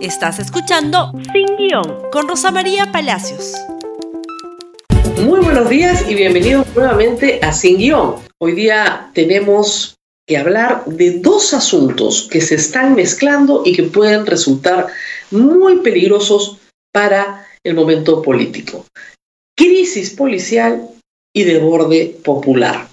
Estás escuchando Sin Guión con Rosa María Palacios. Muy buenos días y bienvenidos nuevamente a Sin Guión. Hoy día tenemos que hablar de dos asuntos que se están mezclando y que pueden resultar muy peligrosos para el momento político. Crisis policial y de borde popular.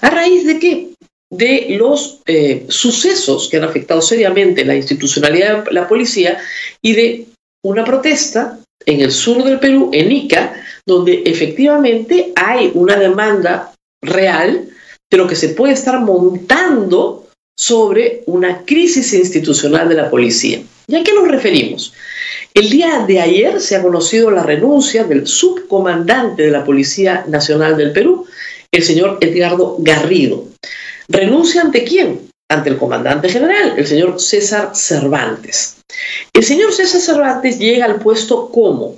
¿A raíz de qué? De los eh, sucesos que han afectado seriamente la institucionalidad de la policía y de una protesta en el sur del Perú, en Ica, donde efectivamente hay una demanda real de lo que se puede estar montando sobre una crisis institucional de la policía. ¿Y a qué nos referimos? El día de ayer se ha conocido la renuncia del subcomandante de la Policía Nacional del Perú, el señor Edgardo Garrido. ¿Renuncia ante quién? Ante el comandante general, el señor César Cervantes. El señor César Cervantes llega al puesto ¿cómo?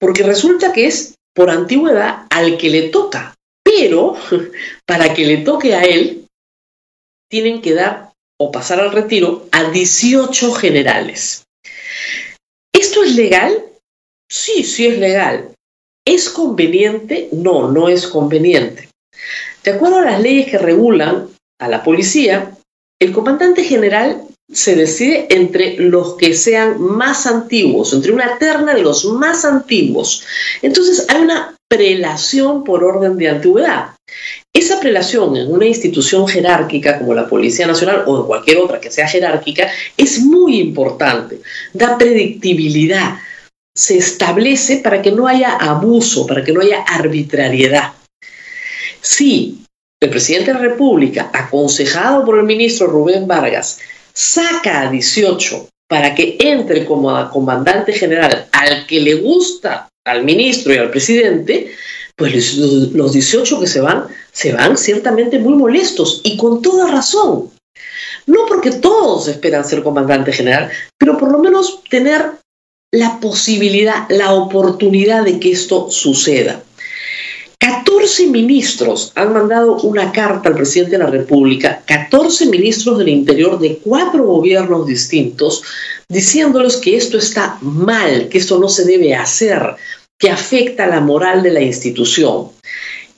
Porque resulta que es por antigüedad al que le toca, pero para que le toque a él, tienen que dar o pasar al retiro a 18 generales. ¿Esto es legal? Sí, sí es legal. ¿Es conveniente? No, no es conveniente. De acuerdo a las leyes que regulan a la policía, el comandante general se decide entre los que sean más antiguos, entre una terna de los más antiguos. Entonces hay una prelación por orden de antigüedad. Esa prelación en una institución jerárquica como la Policía Nacional o en cualquier otra que sea jerárquica es muy importante, da predictibilidad, se establece para que no haya abuso, para que no haya arbitrariedad. Si el presidente de la República, aconsejado por el ministro Rubén Vargas, saca a 18 para que entre como comandante general al que le gusta al ministro y al presidente, pues los 18 que se van, se van ciertamente muy molestos y con toda razón. No porque todos esperan ser comandante general, pero por lo menos tener la posibilidad, la oportunidad de que esto suceda. 14 ministros han mandado una carta al presidente de la República, 14 ministros del Interior de cuatro gobiernos distintos, diciéndoles que esto está mal, que esto no se debe hacer, que afecta la moral de la institución.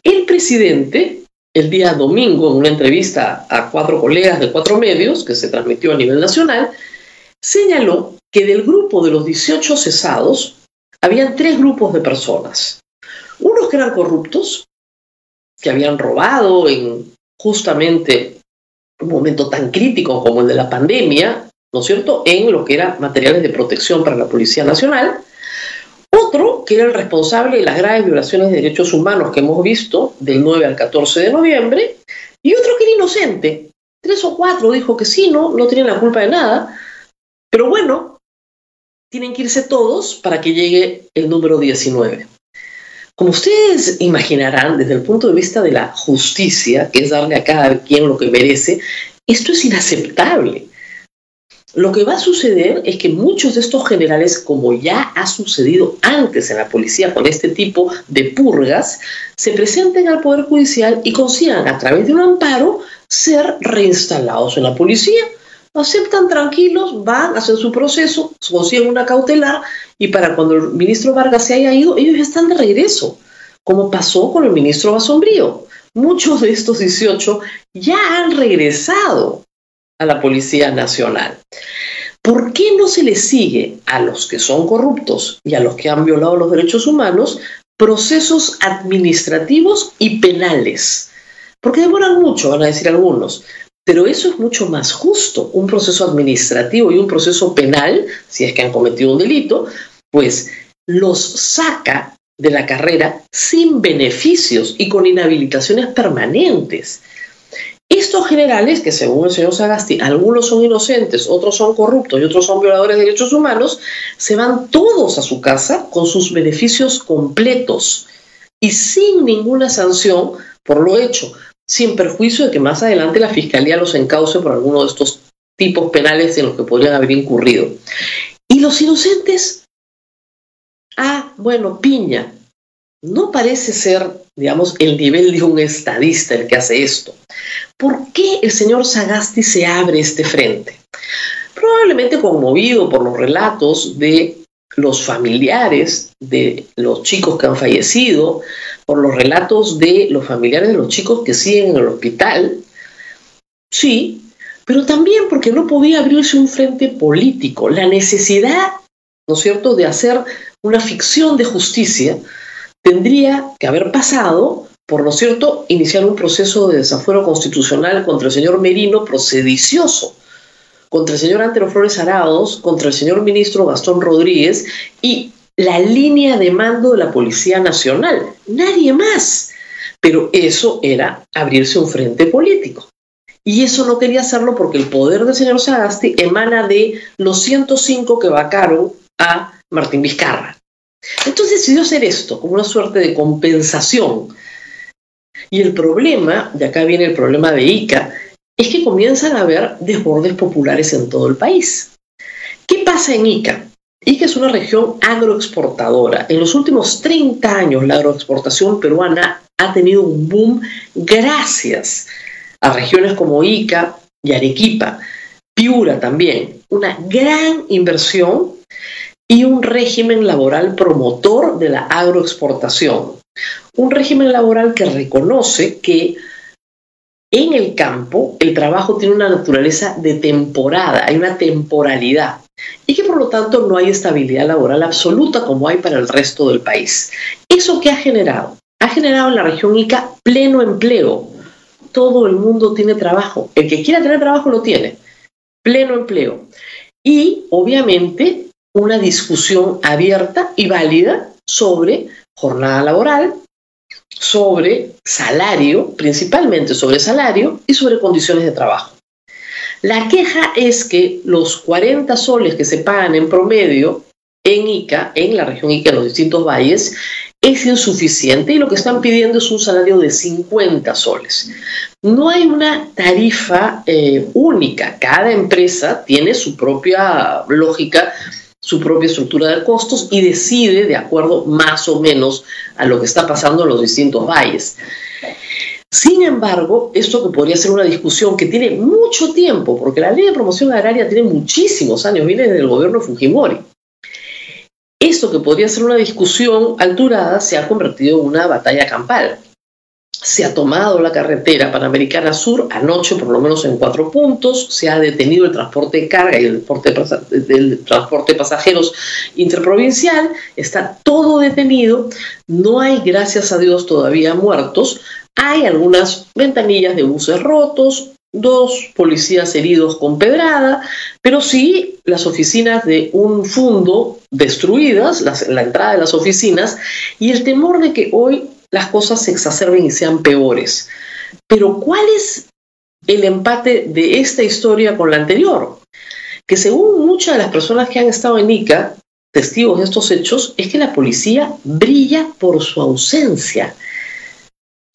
El presidente, el día domingo, en una entrevista a cuatro colegas de cuatro medios, que se transmitió a nivel nacional, señaló que del grupo de los 18 cesados, habían tres grupos de personas. Unos que eran corruptos, que habían robado en justamente un momento tan crítico como el de la pandemia, ¿no es cierto?, en lo que eran materiales de protección para la Policía Nacional. Otro, que era el responsable de las graves violaciones de derechos humanos que hemos visto del 9 al 14 de noviembre. Y otro que era inocente. Tres o cuatro dijo que sí, no, no tienen la culpa de nada. Pero bueno, tienen que irse todos para que llegue el número 19. Como ustedes imaginarán, desde el punto de vista de la justicia, que es darle a cada quien lo que merece, esto es inaceptable. Lo que va a suceder es que muchos de estos generales, como ya ha sucedido antes en la policía con este tipo de purgas, se presenten al Poder Judicial y consigan a través de un amparo ser reinstalados en la policía. Aceptan tranquilos, van, hacen su proceso, consiguen una cautelar y para cuando el ministro Vargas se haya ido, ellos están de regreso, como pasó con el ministro Basombrío. Muchos de estos 18 ya han regresado a la Policía Nacional. ¿Por qué no se les sigue a los que son corruptos y a los que han violado los derechos humanos procesos administrativos y penales? Porque demoran mucho, van a decir algunos. Pero eso es mucho más justo. Un proceso administrativo y un proceso penal, si es que han cometido un delito, pues los saca de la carrera sin beneficios y con inhabilitaciones permanentes. Estos generales, que según el señor Sagasti, algunos son inocentes, otros son corruptos y otros son violadores de derechos humanos, se van todos a su casa con sus beneficios completos y sin ninguna sanción por lo hecho, sin perjuicio de que más adelante la Fiscalía los encauce por alguno de estos tipos penales en los que podrían haber incurrido. Y los inocentes Ah, bueno, Piña. No parece ser, digamos, el nivel de un estadista el que hace esto. ¿Por qué el señor Sagasti se abre este frente? probablemente conmovido por los relatos de los familiares de los chicos que han fallecido, por los relatos de los familiares de los chicos que siguen en el hospital, sí, pero también porque no podía abrirse un frente político. La necesidad, ¿no es cierto?, de hacer una ficción de justicia tendría que haber pasado por, ¿no es cierto?, iniciar un proceso de desafuero constitucional contra el señor Merino procedicioso contra el señor Antero Flores Arados, contra el señor ministro Gastón Rodríguez y la línea de mando de la Policía Nacional. Nadie más. Pero eso era abrirse un frente político. Y eso no quería hacerlo porque el poder del señor Sagasti emana de los 105 que vacaron a Martín Vizcarra. Entonces decidió hacer esto como una suerte de compensación. Y el problema, y acá viene el problema de ICA, es que comienzan a haber desbordes populares en todo el país. ¿Qué pasa en Ica? Ica es una región agroexportadora. En los últimos 30 años la agroexportación peruana ha tenido un boom gracias a regiones como Ica y Arequipa, Piura también, una gran inversión y un régimen laboral promotor de la agroexportación. Un régimen laboral que reconoce que en el campo, el trabajo tiene una naturaleza de temporada, hay una temporalidad y que por lo tanto no hay estabilidad laboral absoluta como hay para el resto del país. ¿Eso qué ha generado? Ha generado en la región Ica pleno empleo. Todo el mundo tiene trabajo. El que quiera tener trabajo lo tiene. Pleno empleo. Y obviamente una discusión abierta y válida sobre jornada laboral, sobre salario, principalmente sobre salario y sobre condiciones de trabajo. La queja es que los 40 soles que se pagan en promedio en Ica, en la región Ica, en los distintos valles, es insuficiente y lo que están pidiendo es un salario de 50 soles. No hay una tarifa eh, única, cada empresa tiene su propia lógica su propia estructura de costos y decide de acuerdo más o menos a lo que está pasando en los distintos valles. Sin embargo, esto que podría ser una discusión que tiene mucho tiempo, porque la ley de promoción agraria tiene muchísimos años, viene desde el gobierno Fujimori. Esto que podría ser una discusión alturada se ha convertido en una batalla campal se ha tomado la carretera Panamericana Sur anoche por lo menos en cuatro puntos, se ha detenido el transporte de carga y el transporte, de pasajeros interprovincial, está todo detenido, no hay gracias a Dios todavía muertos, hay algunas ventanillas de buses rotos, dos policías heridos con pedrada, pero sí las oficinas de un fondo destruidas, la entrada de las oficinas, y el temor de que hoy las cosas se exacerben y sean peores. Pero ¿cuál es el empate de esta historia con la anterior? Que según muchas de las personas que han estado en ICA, testigos de estos hechos, es que la policía brilla por su ausencia.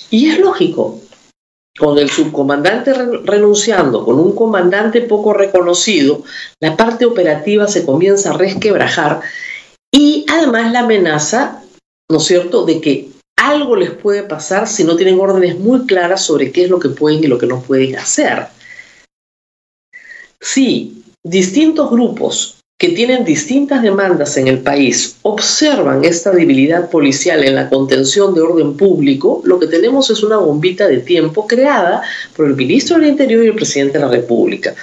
Y es lógico, con el subcomandante renunciando, con un comandante poco reconocido, la parte operativa se comienza a resquebrajar y además la amenaza, ¿no es cierto?, de que algo les puede pasar si no tienen órdenes muy claras sobre qué es lo que pueden y lo que no pueden hacer. Si distintos grupos que tienen distintas demandas en el país observan esta debilidad policial en la contención de orden público, lo que tenemos es una bombita de tiempo creada por el ministro del Interior y el presidente de la República,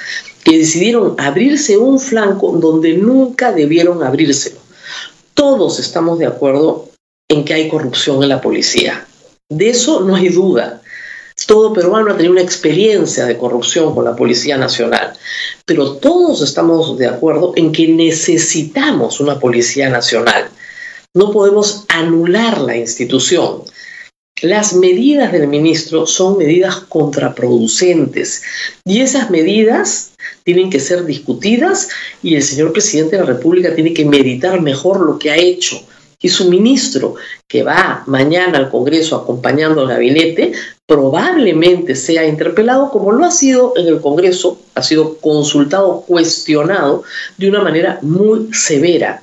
que decidieron abrirse un flanco donde nunca debieron abrírselo. Todos estamos de acuerdo en que hay corrupción en la policía. De eso no hay duda. Todo peruano ha tenido una experiencia de corrupción con la Policía Nacional, pero todos estamos de acuerdo en que necesitamos una Policía Nacional. No podemos anular la institución. Las medidas del ministro son medidas contraproducentes y esas medidas tienen que ser discutidas y el señor presidente de la República tiene que meditar mejor lo que ha hecho y su ministro, que va mañana al Congreso acompañando al gabinete, probablemente sea interpelado como lo ha sido en el Congreso, ha sido consultado, cuestionado de una manera muy severa.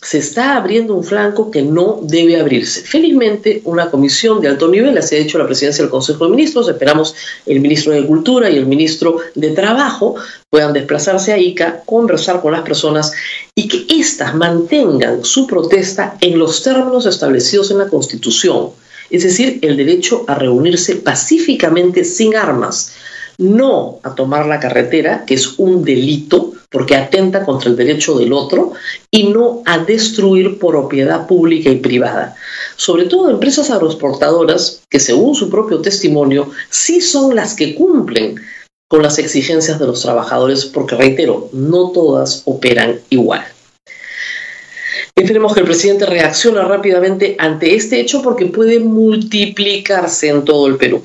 Se está abriendo un flanco que no debe abrirse. Felizmente, una comisión de alto nivel, así ha dicho la presidencia del Consejo de Ministros, esperamos el ministro de Cultura y el ministro de Trabajo puedan desplazarse a ICA, conversar con las personas y que éstas mantengan su protesta en los términos establecidos en la Constitución, es decir, el derecho a reunirse pacíficamente sin armas, no a tomar la carretera, que es un delito porque atenta contra el derecho del otro, y no a destruir propiedad pública y privada. Sobre todo empresas agroexportadoras que según su propio testimonio sí son las que cumplen con las exigencias de los trabajadores, porque reitero, no todas operan igual. Esperemos que el presidente reaccione rápidamente ante este hecho porque puede multiplicarse en todo el Perú.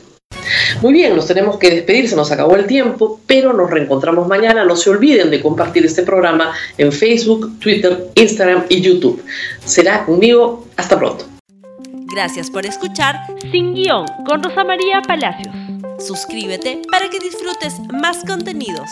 Muy bien, nos tenemos que despedir, se nos acabó el tiempo, pero nos reencontramos mañana. No se olviden de compartir este programa en Facebook, Twitter, Instagram y YouTube. Será conmigo. Hasta pronto. Gracias por escuchar Sin Guión con Rosa María Palacios. Suscríbete para que disfrutes más contenidos.